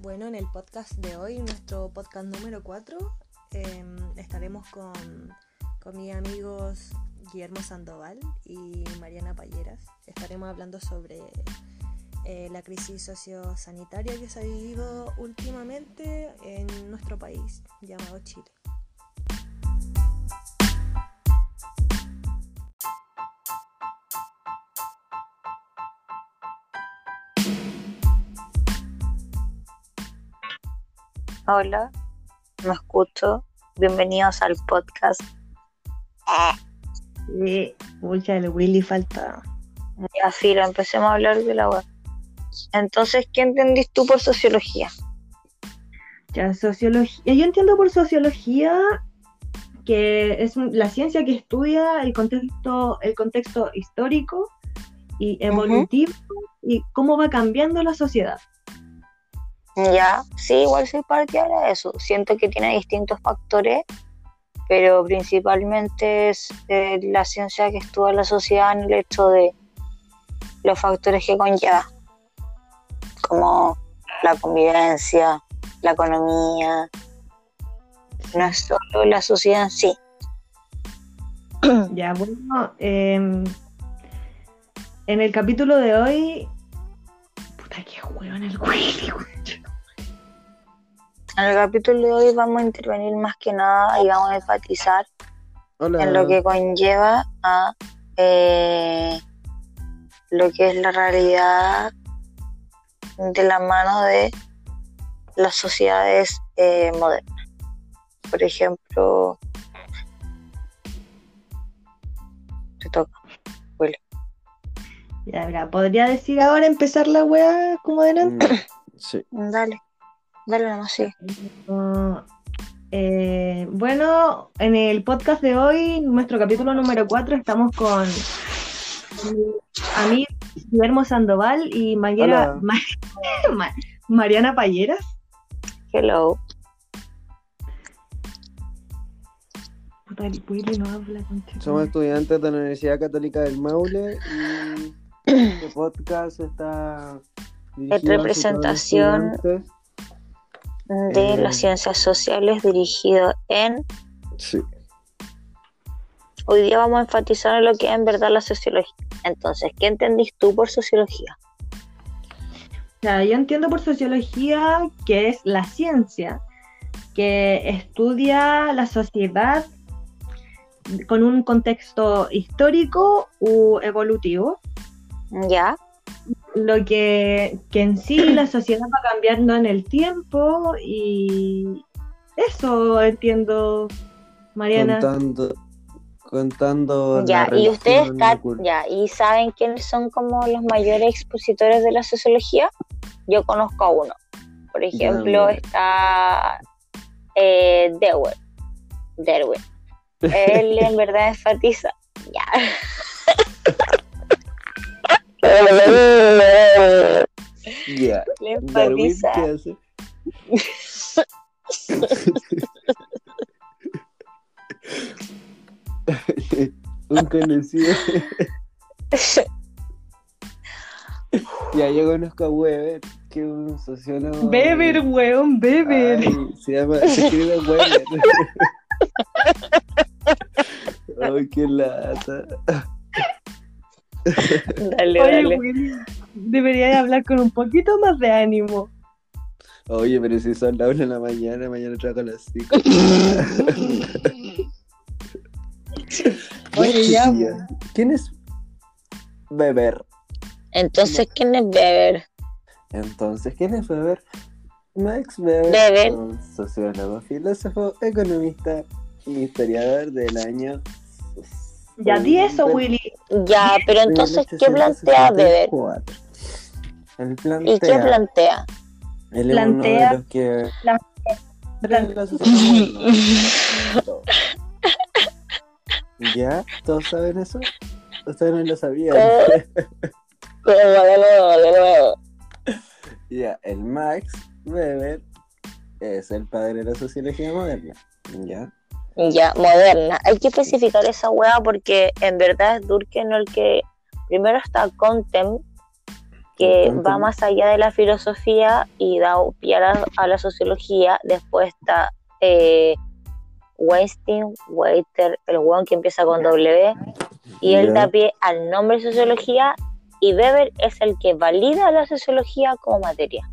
Bueno, en el podcast de hoy, nuestro podcast número 4, em, estaremos con, con mis amigos Guillermo Sandoval y Mariana Payeras. Estaremos hablando sobre eh, la crisis sociosanitaria que se ha vivido últimamente en nuestro país, llamado Chile. Hola, me escucho. Bienvenidos al podcast. Sí, mucha el Willy falta. Ya, filo, empecemos a hablar de la web. Entonces, ¿qué entendís tú por sociología? Ya, sociología. Yo entiendo por sociología que es la ciencia que estudia el contexto, el contexto histórico y evolutivo y cómo va cambiando la sociedad. Ya, sí, igual soy partidaria de eso. Siento que tiene distintos factores, pero principalmente es eh, la ciencia que estudia la sociedad en el hecho de los factores que conlleva, como la convivencia, la economía. No es solo la sociedad en sí. Ya, bueno, em, en el capítulo de hoy. Puta, qué hueón el Willy. En el capítulo de hoy vamos a intervenir más que nada y vamos a enfatizar Hola. en lo que conlleva a eh, lo que es la realidad de la mano de las sociedades eh, modernas. Por ejemplo, te toca. Ya, mira, ¿podría decir ahora empezar la weá como delante? Mm, Sí. Dale, dale nomás, sí. Eh, bueno, en el podcast de hoy, nuestro capítulo número 4, estamos con a mí, Guillermo Sandoval y Mayera- Hola. Ma- Ma- Mariana Payeras. Hello. Puta, el Willy no habla, concha. Somos estudiantes de la Universidad Católica del Maule y este podcast está los representación. De Eh. las ciencias sociales dirigido en... Sí. Hoy día vamos a enfatizar en lo que es en verdad la sociología. Entonces, ¿qué entendís tú por sociología? O sea, yo entiendo por sociología que es la ciencia que estudia la sociedad con un contexto histórico u evolutivo, ¿Ya? Lo que, que en sí la sociedad va cambiando en el tiempo y eso entiendo, Mariana. Contando, contando Ya, la y ustedes ya, ¿y saben quiénes son como los mayores expositores de la sociología? Yo conozco a uno. Por ejemplo, está eh, Dewey. Derwin. Él en verdad enfatiza. Ya. Ya. Le Darwin. ¿qué hace? Un conocido. ya, yo conozco a Weber, que es un sociólogo. Beber, weón, beber. Ay, se llama, se escribe Weber. Ay, qué lata. Dale, Oye, dale. Willy, deberías hablar con un poquito más de ánimo. Oye, pero si son las 1 de la mañana, mañana trabajo a las 5. Oye, ya, ¿Quién es Weber? Entonces, ¿quién es Weber? Entonces, ¿quién es Weber? Max Weber, Weber. un sociólogo, filósofo, economista y historiador del año. Ya di eso, Willy. Ya, pero entonces, ¿qué plantea Weber? 1864. Él ¿Y plantea. qué plantea? Él es Plantea uno de los que. la-. ¿Ya? ¿Todos saben eso? Ustedes no lo sabían. Ya, el Max Weber es el padre de la sociología moderna. ¿Ya? Ya, moderna. Hay que especificar esa hueá porque en verdad es Durkheim el que primero está Contem, que va más allá de la filosofía y da pie a la, a la sociología. Después está eh, Weinstein, Waiter, el weón que empieza con W, y él da pie al nombre de sociología, y Weber es el que valida la sociología como materia.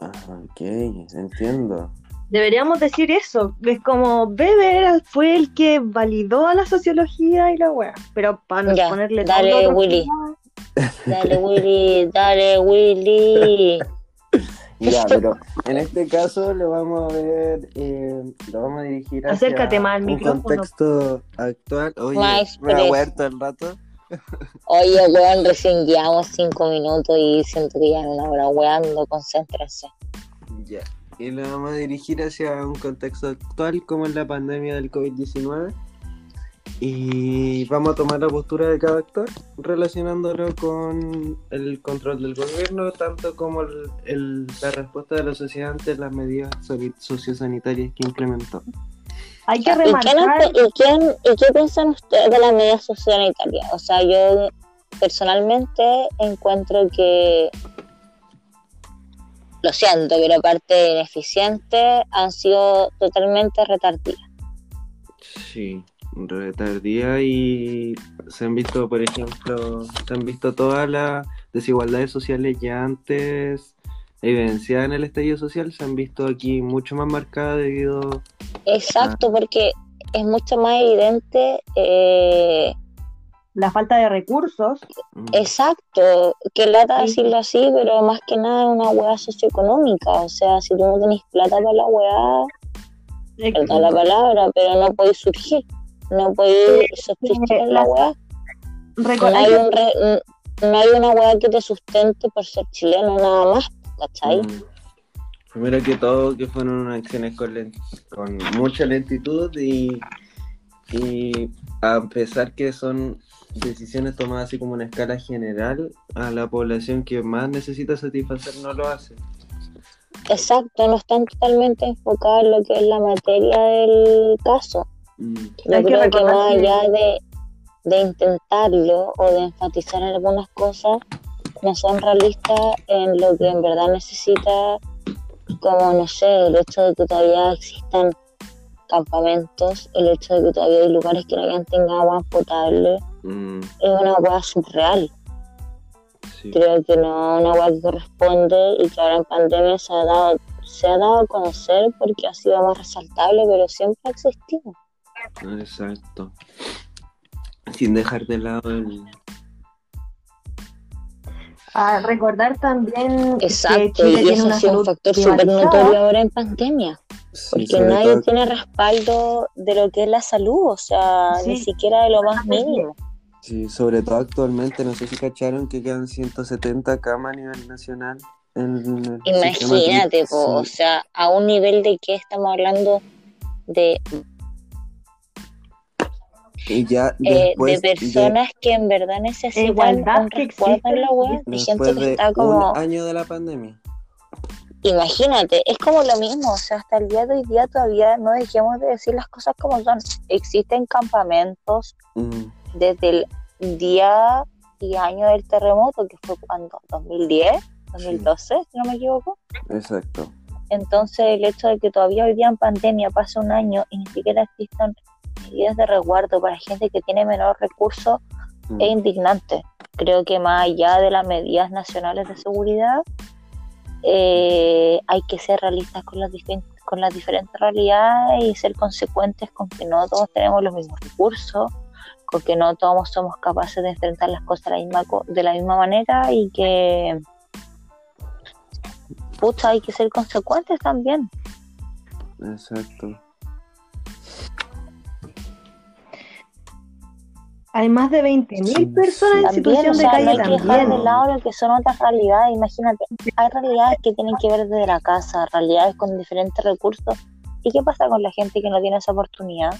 Ah, ok, entiendo. Deberíamos decir eso. Es como Weber fue el que validó a la sociología y la wea. Pero para Ya, ponerle dale, todo Willy. Dale, Willy, dale, Willy. Ya, pero en este caso lo vamos a ver, eh, lo vamos a dirigir hacia Acércate más al un micrófono. contexto actual. Oye, me ha el rato. Oye, weón, recién llevamos cinco minutos y siento que ya no una hora weando, concéntrense. Ya. Y lo vamos a dirigir hacia un contexto actual como es la pandemia del COVID-19. Y vamos a tomar la postura de cada actor relacionándolo con el control del gobierno, tanto como el- el- la respuesta de la sociedad ante las medidas sociosanitarias que implementó. Hay que ¿Y, quién, remarcar. y, quién, ¿Y qué piensan ustedes de las medidas sociosanitarias? O sea, yo personalmente encuentro que, lo siento, pero aparte de ineficientes, han sido totalmente retardadas. Sí, retardía y se han visto, por ejemplo, se han visto todas las desigualdades sociales ya antes evidenciadas en el estallido social, se han visto aquí mucho más marcadas debido Exacto, porque es mucho más evidente, eh, La falta de recursos. mm, exacto, que lata Sí. decirlo así, pero más que nada es una hueá socioeconómica. O sea, si tú no tenés plata para la hueá, eh, perdón la palabra, pero no podéis surgir, no podéis subsistir en la hueá. No hay un re- no hay una hueá que te sustente por ser chileno nada más, ¿cachai? mm, primero que todo que fueron unas acciones con, con mucha lentitud y, y a pesar que son decisiones tomadas así como en escala general, a la población que más necesita satisfacer no lo hace. Exacto, no están totalmente enfocados en lo que es la materia del caso. Mm, Yo Hay que creo que recordar más que- allá de, de intentarlo o de enfatizar en algunas cosas, no son realistas en lo que en verdad necesita, como no sé, el hecho de que todavía existan campamentos, el hecho de que todavía hay lugares que no tengan agua potable, mm, es una hueá surreal. sí. Creo que no es una hueá que corresponde y que ahora en pandemia se ha dado, se ha dado a conocer porque ha sido más resaltable, pero siempre ha existido. Exacto. Sin dejar de lado el... a recordar también que Exacto, Chile y tiene eso una ha sido un factor súper notorio ahora en pandemia, Sí, porque nadie todo- tiene respaldo de lo que es la salud, o sea, Sí. ni siquiera de lo más mínimo. Sí, sobre todo actualmente, no sé si cacharon que quedan 170 camas a nivel nacional. En el Imagínate, o sea, a un nivel de que estamos hablando de, y ya eh, de personas que en verdad necesitan igualdad un que resguardo en la web de- gente que está como, un año de la pandemia. imagínate, es como lo mismo, o sea, hasta el día de hoy día todavía no dejemos de decir las cosas como son. Existen campamentos Mm, desde el día y año del terremoto, que fue cuando, 2010, 2012, si no me equivoco. exacto. Entonces, el hecho de que todavía hoy día en pandemia pasa un año y ni siquiera existan medidas de resguardo para gente que tiene menor recurso Mm, es indignante. Creo que más allá de las medidas nacionales de seguridad, eh, hay que ser realistas con las, con las diferentes realidades y ser consecuentes con que no todos tenemos los mismos recursos, con que no todos somos capaces de enfrentar las cosas de la misma, co- de la misma manera y que, pucha, hay que ser consecuentes también. Exacto. Hay más de 20..000 Sí, personas en sí. También, situación o de sea, no calle hay que dejar de lado lo que son otras realidades. Imagínate, hay realidades que tienen que ver desde la casa, realidades con diferentes recursos. ¿Y qué pasa con la gente que no tiene esa oportunidad?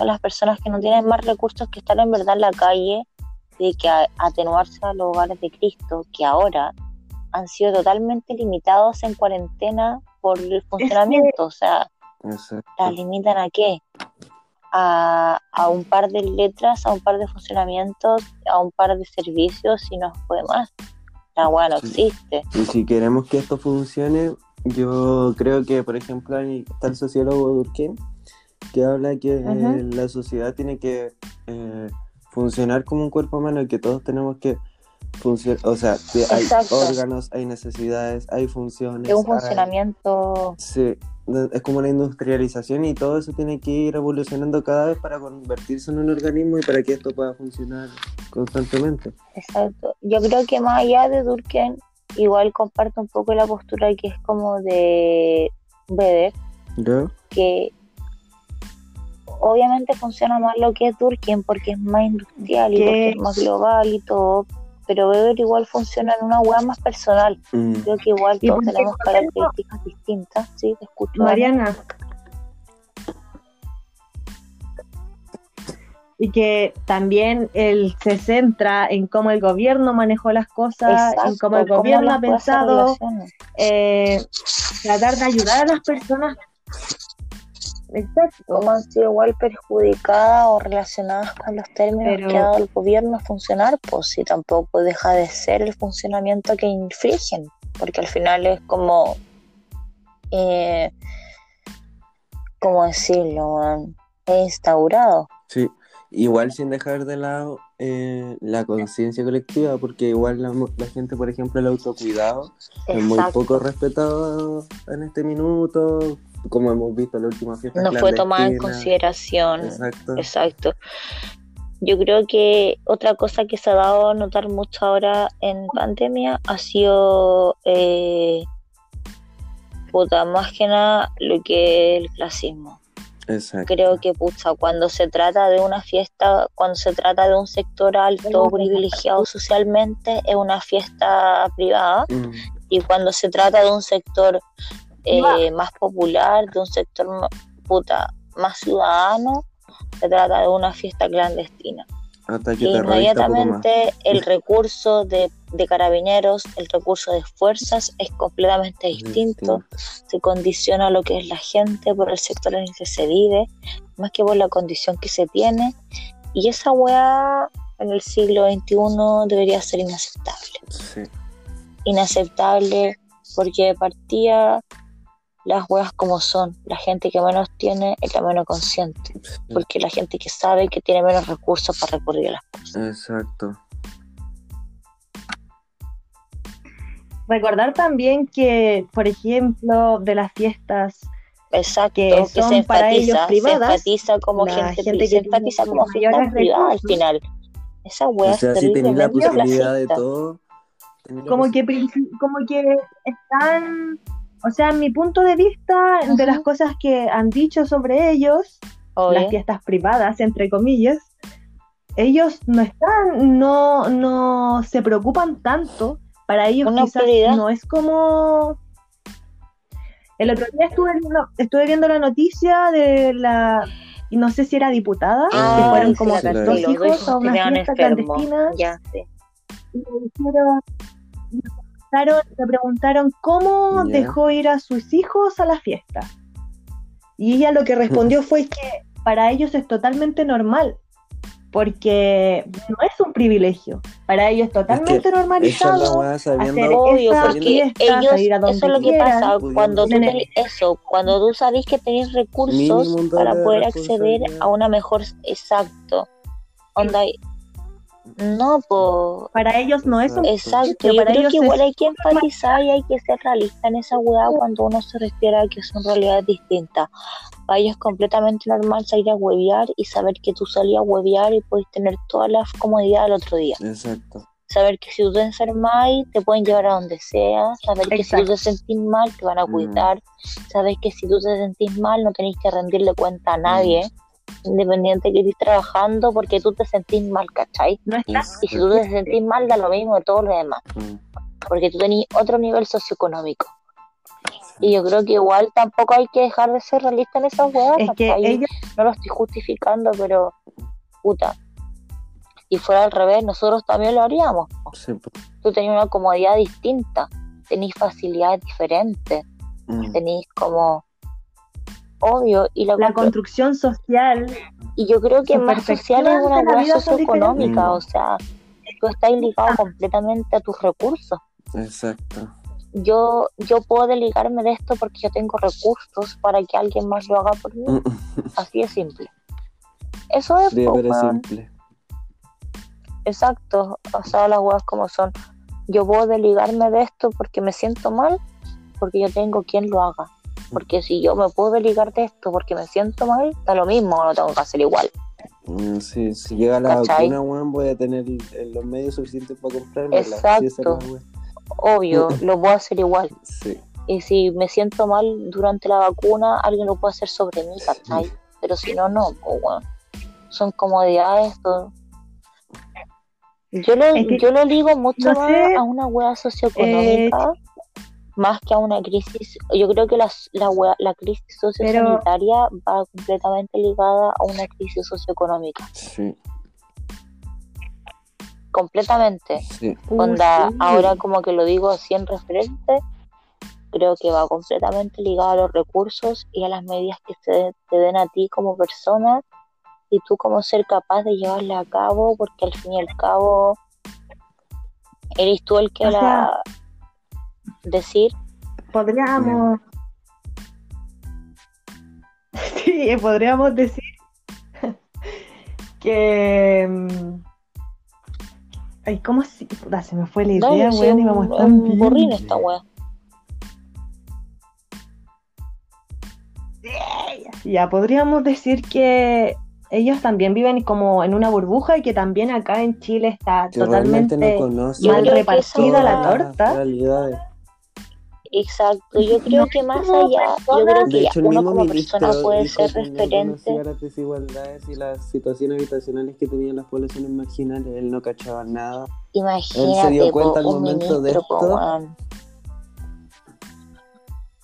Con las personas que no tienen más recursos que estar en verdad en la calle y que a- atenuarse a los hogares de Cristo, que ahora han sido totalmente limitados en cuarentena por el funcionamiento. O sea, exacto. ¿las limitan a qué? A, a un par de letras, a un par de funcionamientos, a un par de servicios y no fue más. la weá no existe. Y si queremos que esto funcione, yo creo que, por ejemplo, está el sociólogo Durkheim, que habla que eh, la sociedad tiene que eh, funcionar como un cuerpo humano y que todos tenemos que funcionar, o sea, que hay Exacto. órganos, hay necesidades, hay funciones. Es un hay- funcionamiento Sí, es como una industrialización y todo eso tiene que ir evolucionando cada vez para convertirse en un organismo y para que esto pueda funcionar constantemente. Exacto. Yo creo que más allá de Durkheim, igual comparto un poco la postura que es como de Weber, ¿Ya? que obviamente funciona más lo que es Durkheim porque es más industrial y ¿Qué? porque es más global y todo, pero Weber igual funciona en una hueá más personal. Mm, Creo que igual ¿Y todos tenemos características distintas. Sí, te escucho. Mariana. Y que también él se centra en cómo el gobierno manejó las cosas, en cómo el ¿cómo gobierno ha pensado eh, tratar de ayudar a las personas. Exacto. cómo han sido igual perjudicadas o relacionadas con los términos Pero- que ha dado el gobierno a funcionar, pues si tampoco deja de ser el funcionamiento que infringen, porque al final es como, eh, ¿cómo decirlo? Es instaurado. Sí, igual sin dejar de lado eh, la conciencia colectiva, porque igual la, la gente, por ejemplo, el autocuidado es muy poco respetado en este minuto, como hemos visto en la última fiesta. No fue tomada en consideración. Exacto. Exacto. Yo creo que otra cosa que se ha dado a notar mucho ahora en pandemia ha sido, eh, puta, más que nada lo que es el clasismo. Exacto. Creo que, pucha, cuando se trata de una fiesta, cuando se trata de un sector alto privilegiado socialmente, es una fiesta privada. Mm, Y cuando se trata de un sector eh, más popular, de un sector puta, más ciudadano, se trata de una fiesta clandestina. inmediatamente el recurso de, de carabineros, el recurso de fuerzas es completamente distinto, se condiciona lo que es la gente por el sector en el que se vive, más que por la condición que se tiene. Y esa weá en el siglo XXI debería ser inaceptable Sí. inaceptable porque de partida las weas como son, la gente que menos tiene es la menos consciente, porque la gente que sabe que tiene menos recursos para recurrir a las cosas. Exacto. Recordar también que, por ejemplo, de las fiestas Exacto, Que que, son se para ellos enfatiza, se privadas, enfatiza como la gente, gente se que enfatiza tiene como fiesta mayores privada al final. Esa wea O sea, es si tenéis la posibilidad de todo. como que como que están o sea mi punto de vista de las cosas que han dicho sobre ellos Obvio. las fiestas privadas entre comillas ellos no están no no se preocupan tanto para ellos Una quizás prioridad. no es como el otro día estuve viendo, estuve viendo la noticia de la y no sé si era diputada Ah, que fueron sí, como sí, dos los hijos a una fiesta clandestina Ya, sí. y preguntaron, le preguntaron cómo Ya. dejó ir a sus hijos a la fiesta. Y ella lo que respondió fue que para ellos es totalmente normal, porque no es un privilegio. Para ellos es totalmente Esa es la normalizado. hacer Obvio, esas porque fiestas, ellos, a ir a donde eso es lo que quieran, pasa pudiendo cuando tú tenés eso, cuando tú sabes que tenés recursos para de poder acceder a una mejor, exacto, onda, no, pues, Para ellos no es un exacto, yo para creo ellos que igual hay que enfatizar y hay que ser realista en esa weá cuando uno se refiere a que son realidades distintas, para ellos es completamente normal salir a huevear y saber que tú salías a huevear y puedes tener todas las comodidades al otro día. Exacto. saber que si tú te enfermas te pueden llevar a donde sea, saber que si tú te sentís mal te van a Mm. cuidar, saber que si tú te sentís mal no tenés que rendirle cuenta a nadie, independiente que estés trabajando porque tú te sentís mal, ¿cachai? no Y si tú te sentís mal da lo mismo de todo lo demás, Mm. porque tú tenés otro nivel socioeconómico. Y yo creo que igual tampoco hay que dejar de ser realista en esas weas, es que no lo estoy justificando, pero puta. Si fuera al revés, nosotros también lo haríamos. Sí, po. Tú tenías una comodidad distinta, tenéis facilidades diferentes, Mm. tenéis como obvio y la, construcción social y yo creo que más social es una son socioeconómica, o sea, tú estás ligado completamente a tus recursos. Exacto. Yo, yo puedo delegarme de esto porque yo tengo recursos para que alguien más lo haga por mí. Así de simple. Eso es, pero weón. simple. Exacto. O sea, las weas como son. Yo puedo delegarme de esto porque me siento mal, porque yo tengo quien lo haga. Porque si yo me puedo delegar de esto porque me siento mal, da lo mismo, no tengo que hacer igual. Mm, Sí, si llega la ¿Cachai? vacuna, weón, voy a tener los medios suficientes para comprarla. Exacto. Obvio, lo puedo hacer igual. Sí, Y si me siento mal durante la vacuna, alguien lo puede hacer sobre mí, ¿cachai? Pero si no, no, pues bueno. Son comodidades, todo. Yo lo, Es que, yo lo ligo mucho no más sé, a una hueá socioeconómica, más que a una crisis. Yo creo que la, la, crisis sociosanitaria va completamente ligada a una crisis socioeconómica. sí, Completamente. sí. Uh, Onda, sí. ahora como que lo digo así en referente, creo que va completamente ligado a los recursos y a las medidas que se te den a ti como persona y tú como ser capaz de llevarla a cabo, porque al fin y al cabo eres tú el que O la sea- decir, podríamos. Sí, podríamos decir que. mm, Ay, ¿cómo se.? Puta, se me fue la idea, sí, weón, un, íbamos tan un borrín esta wea. Ya, podríamos decir que ellos también viven como en una burbuja y que también acá en Chile está Que totalmente no mal repartida la torta. realidades. Exacto, yo creo que más allá, yo creo De que hecho, uno como persona puede ser referente. las desigualdades y las situaciones habitacionales que tenían las poblaciones marginales. Él no cachaba nada. Imagínate, dio po, cuenta al un momento de ministro, po, esto.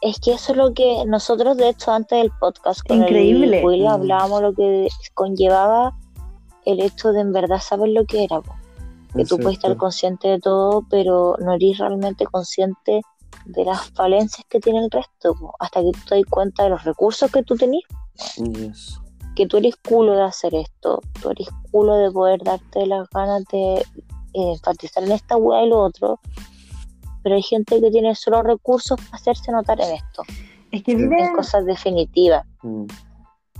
Es que eso es lo que nosotros, de hecho, antes del podcast con Increíble. el Will Mm. hablábamos lo que conllevaba el hecho de en verdad saber lo que era, po. que tú puedes estar Exacto. consciente de todo, pero no eres realmente consciente de las falencias que tiene el resto, po, hasta que tú te das cuenta de los recursos que tú tenés, Yes. que tú eres culo de hacer esto, tú eres culo de poder darte las ganas de eh, enfatizar en esta weá y lo otro, pero hay gente que tiene solo recursos para hacerse notar en esto, Es que viven, en cosas definitivas. Mm.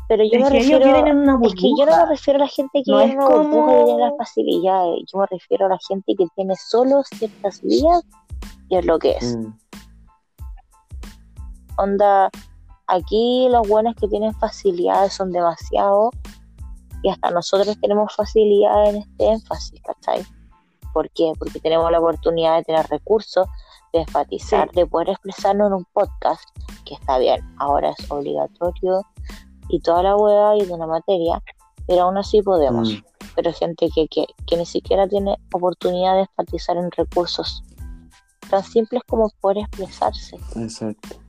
Pero yo es me refiero, viven en una es que yo no me burbuja. refiero a la gente que No es una burbuja y tiene las como... facilidades, yo me refiero a la gente que tiene solo ciertas vías y es lo que es. Mm. Onda, aquí los buenos que tienen facilidades son demasiado y hasta nosotros tenemos facilidad en este énfasis, ¿cachai? ¿Por qué? Porque tenemos la oportunidad de tener recursos, de enfatizar, de poder expresarnos en un podcast, que está bien, ahora es obligatorio y toda la hueá y de una materia, pero aún así podemos. Mm. Pero gente que, que, que ni siquiera tiene oportunidad de enfatizar en recursos tan simples como poder expresarse. Exacto.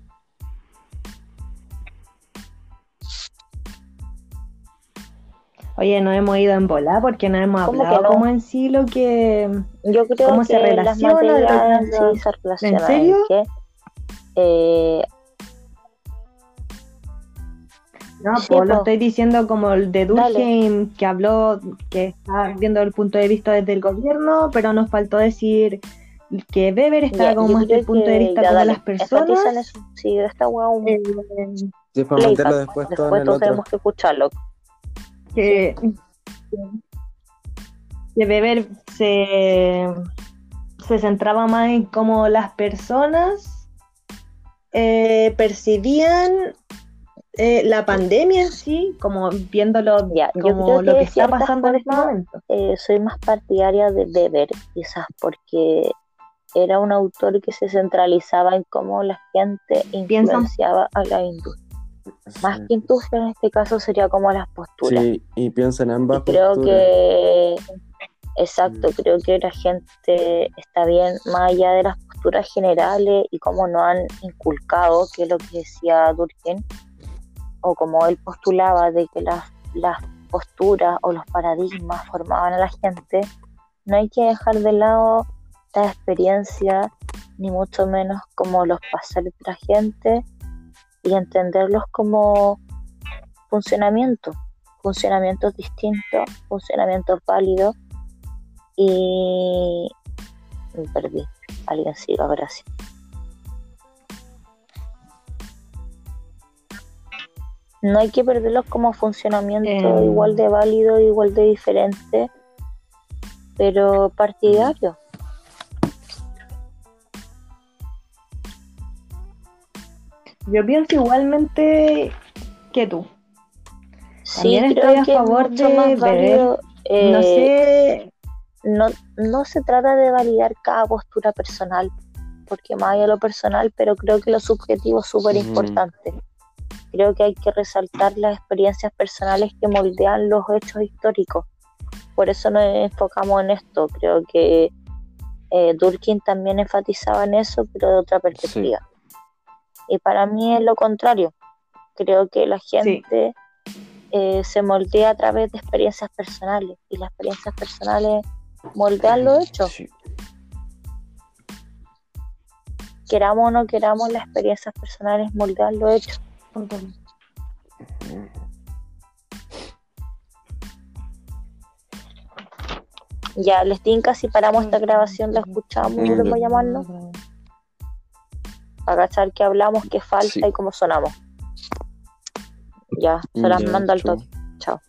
Oye, no hemos ido en bola porque no hemos ¿Cómo que hablado no? como en sí lo que... Yo creo ¿Cómo que se las relaciona? se relacionan. ¿En serio? que, eh, No, Sí, pues lo estoy diciendo como el de. Durkheim, que habló, que está viendo el punto de vista desde el gobierno, pero nos faltó decir que Weber está ya, como más desde el punto de vista ya como de las personas. eso. Sí, esta hueá un eh, Sí, para playback. meterlo después todo en Después el todos otro. tenemos que escucharlo. Que, que Weber se, se centraba más en cómo las personas eh, percibían eh, la pandemia en sí, como viéndolo Ya, como lo que está pasando en este momento. Eh, soy más partidaria de Weber, quizás porque era un autor que se centralizaba en cómo la gente influenciaba a la industria. Más que industria en este caso sería como las posturas. Sí, y piensa en ambas Y creo posturas. que, exacto, Mm. creo que la gente está bien, más allá de las posturas generales y cómo no han inculcado, que es lo que decía Durkheim, o como él postulaba de que las, las posturas o los paradigmas formaban a la gente, no hay que dejar de lado la experiencia, ni mucho menos como los pasares de la gente y entenderlos como funcionamiento, funcionamientos distintos, funcionamientos válidos y me perdí. Alguien siga, gracias. No hay que perderlos como funcionamiento Eh. igual de válido, igual de diferente, pero partidario. Yo pienso igualmente que tú. Sí, También creo estoy a que es favor mucho de más válido, eh, no sé. no, no se trata de validar cada postura personal, porque más allá de lo personal, pero creo que lo subjetivo es súper importante. Creo que hay que resaltar las experiencias personales que moldean los hechos históricos. Por eso nos enfocamos en esto. Creo que eh, Durkheim también enfatizaba en eso, pero de otra perspectiva. Y para mí es lo contrario. Creo que la gente eh, se moldea a través de experiencias personales y las experiencias personales moldean los hechos. Sí. Queramos o no queramos, las experiencias personales moldean los hechos. Ya, les tinca si paramos esta grabación, la escuchamos y volvemos a llamarnos para cachar qué hablamos, qué falta Sí. y cómo sonamos. Ya, se las mando al toque. Chao.